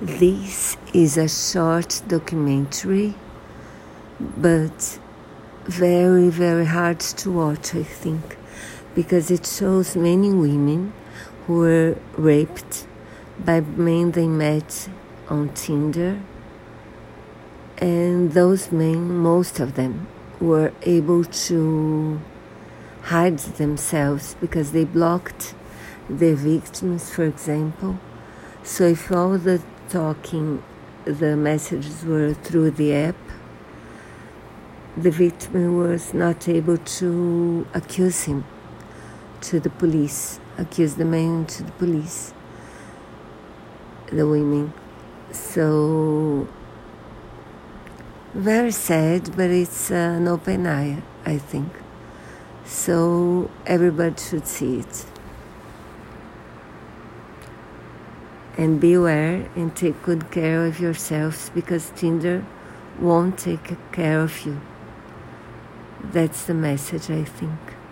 This is a short documentary, but very, very hard to watch, I think, because it shows many women who were raped by men they met on Tinder. And those men, most of them, were able to hide themselves because they blocked their victims, for example. So if all the talking, the messages were through the app, the victim was not able to accuse him to the police, accuse the man to the police, the women. So, very sad, but it's an open eye, I think. So, everybody should see it. And beware and take good care of yourselves because Tinder won't take care of you. That's the message, I think.